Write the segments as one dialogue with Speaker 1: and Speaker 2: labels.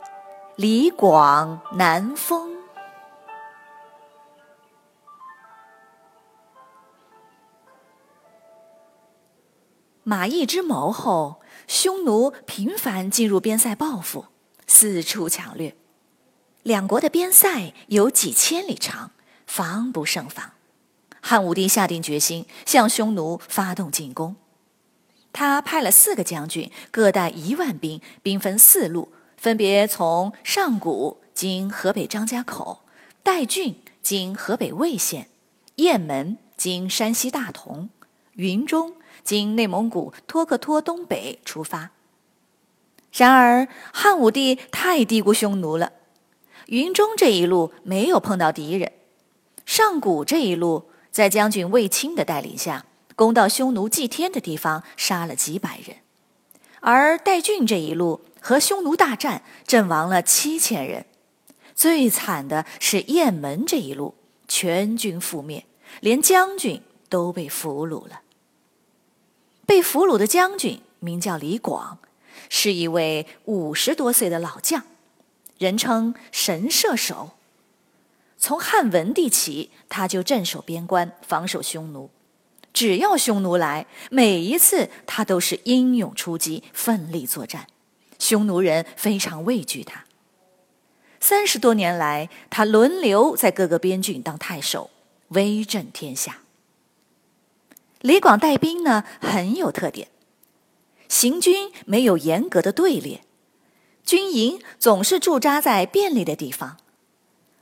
Speaker 1: 《李广南风》。马邑之谋后，匈奴频繁进入边塞报复，四处抢掠。两国的边塞有几千里长，防不胜防。汉武帝下定决心向匈奴发动进攻。他派了四个将军，各带一万兵，兵分四路，分别从上古（经河北张家口）、代郡（经河北魏县）、雁门（经山西大同）、云中（经内蒙古托克托东北）出发。然而，汉武帝太低估匈奴了。云中这一路没有碰到敌人，上古这一路在将军卫青的带领下。攻到匈奴祭天的地方，杀了几百人；而代郡这一路和匈奴大战，阵亡了七千人。最惨的是雁门这一路，全军覆灭，连将军都被俘虏了。被俘虏的将军名叫李广，是一位五十多岁的老将，人称神射手。从汉文帝起，他就镇守边关，防守匈奴。只要匈奴来，每一次他都是英勇出击，奋力作战，匈奴人非常畏惧他。三十多年来，他轮流在各个边郡当太守，威震天下。李广带兵呢很有特点，行军没有严格的队列，军营总是驻扎在便利的地方，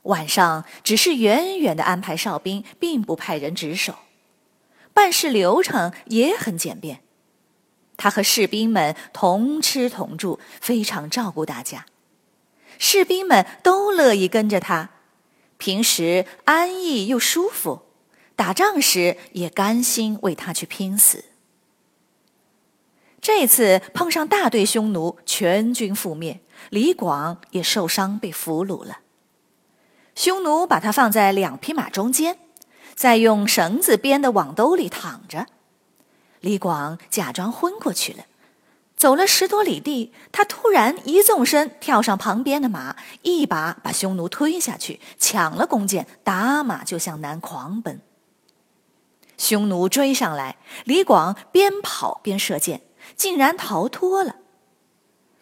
Speaker 1: 晚上只是远远的安排哨兵，并不派人值守。办事流程也很简便，他和士兵们同吃同住，非常照顾大家，士兵们都乐意跟着他，平时安逸又舒服，打仗时也甘心为他去拼死。这次碰上大队匈奴，全军覆灭，李广也受伤被俘虏了。匈奴把他放在两匹马中间。在用绳子编的网兜里躺着，李广假装昏过去了。走了十多里地，他突然一纵身跳上旁边的马，一把把匈奴推下去，抢了弓箭，打马就向南狂奔。匈奴追上来，李广边跑边射箭，竟然逃脱了。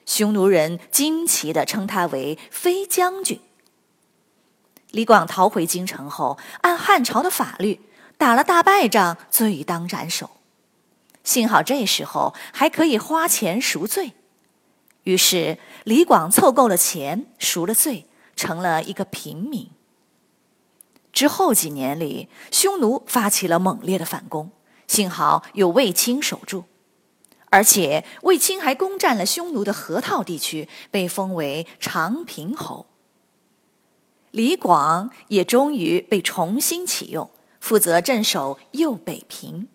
Speaker 1: 匈奴人惊奇地称他为飞将军。李广逃回京城后，按汉朝的法律，打了大败仗，罪当斩首。幸好这时候还可以花钱赎罪，于是李广凑够了钱，赎了罪，成了一个平民。之后几年里，匈奴发起了猛烈的反攻，幸好有卫青守住，而且卫青还攻占了匈奴的河套地区，被封为长平侯。李广也终于被重新启用，负责镇守右北平。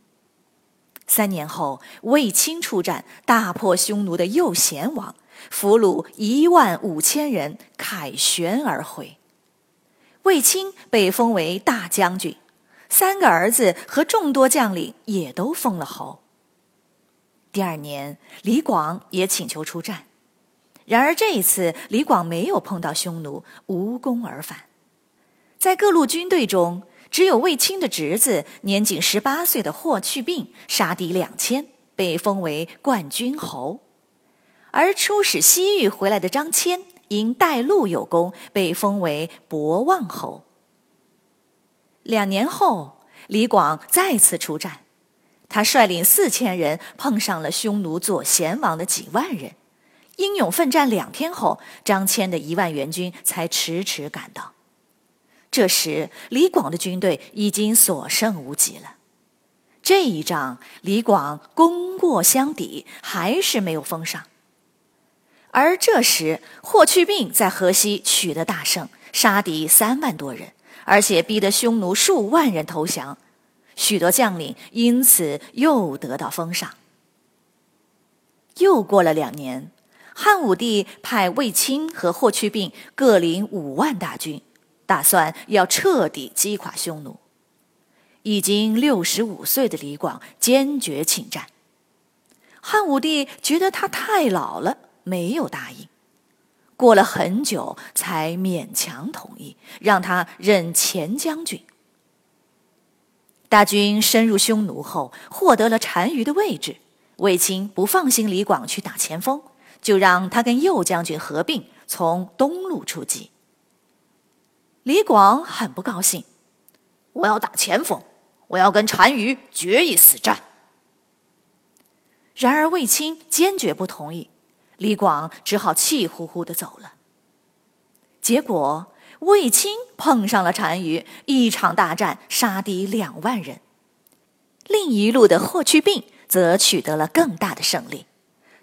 Speaker 1: 三年后，卫青出战，大破匈奴的右贤王，俘虏一万五千人，凯旋而回。卫青被封为大将军，三个儿子和众多将领也都封了侯。第二年，李广也请求出战。然而这一次，李广没有碰到匈奴，无功而返。在各路军队中，只有卫青的侄子年仅十八岁的霍去病杀敌两千，被封为冠军侯；而出使西域回来的张骞因带路有功，被封为博望侯。两年后，李广再次出战，他率领四千人碰上了匈奴左贤王的几万人。英勇奋战两天后，张骞的一万援军才迟迟赶到。这时，李广的军队已经所剩无几了。这一仗，李广功过相抵，还是没有封赏。而这时，霍去病在河西取得大胜，杀敌三万多人，而且逼得匈奴数万人投降，许多将领因此又得到封赏。又过了两年，汉武帝派卫青和霍去病各领五万大军，打算要彻底击垮匈奴。已经六十五岁的李广坚决请战，汉武帝觉得他太老了。没有答应，过了很久才勉强同意，让他任前将军。大军深入匈奴后，获得了单于的位置。卫青不放心李广去打前锋，就让他跟右将军合并，从东路出击。李广很不高兴，我要打前锋，我要跟单于决一死战。然而卫青坚决不同意。李广只好气呼呼的走了。结果卫青碰上了单于，一场大战杀敌两万人。另一路的霍去病则取得了更大的胜利。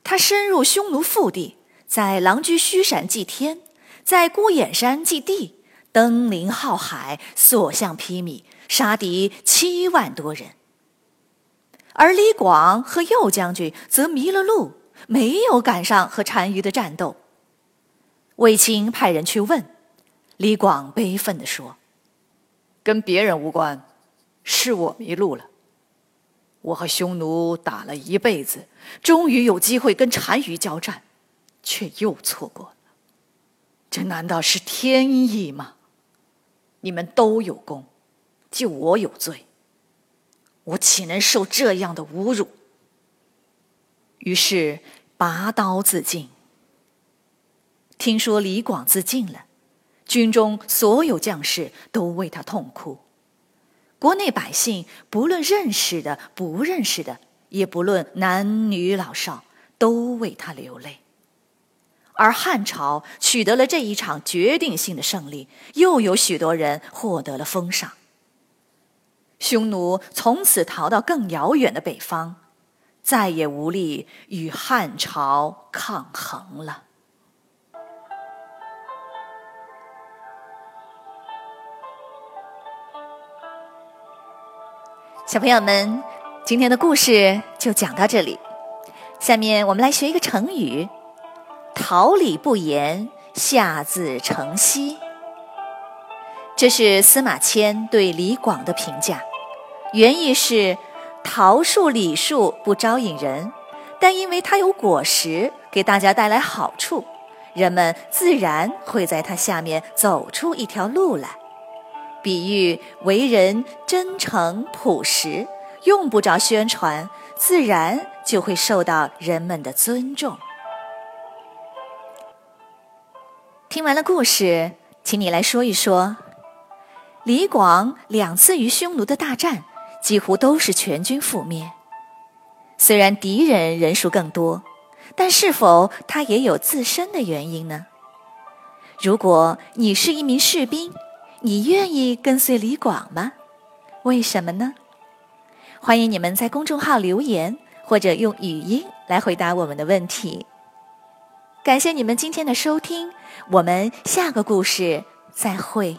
Speaker 1: 他深入匈奴腹地，在狼居胥山祭天，在孤眼山祭地，登临浩海，所向披靡，杀敌七万多人。而李广和右将军则迷了路。没有赶上和单于的战斗。卫青派人去问，李广悲愤地说：“跟别人无关，是我迷路了。我和匈奴打了一辈子，终于有机会跟单于交战，却又错过了。这难道是天意吗？你们都有功，就我有罪，我岂能受这样的侮辱？”于是拔刀自尽。听说李广自尽了，军中所有将士都为他痛哭，国内百姓不论认识的不认识的，也不论男女老少，都为他流泪。而汉朝取得了这一场决定性的胜利，又有许多人获得了封赏。匈奴从此逃到更遥远的北方。再也无力与汉朝抗衡了。小朋友们，今天的故事就讲到这里。下面我们来学一个成语：“桃李不言，下自成蹊。”这是司马迁对李广的评价，原意是。桃树、李树不招引人，但因为它有果实，给大家带来好处，人们自然会在它下面走出一条路来。比喻为人真诚朴实，用不着宣传，自然就会受到人们的尊重。听完了故事，请你来说一说李广两次与匈奴的大战。几乎都是全军覆灭。虽然敌人人数更多，但是否他也有自身的原因呢？如果你是一名士兵，你愿意跟随李广吗？为什么呢？欢迎你们在公众号留言，或者用语音来回答我们的问题。感谢你们今天的收听，我们下个故事再会。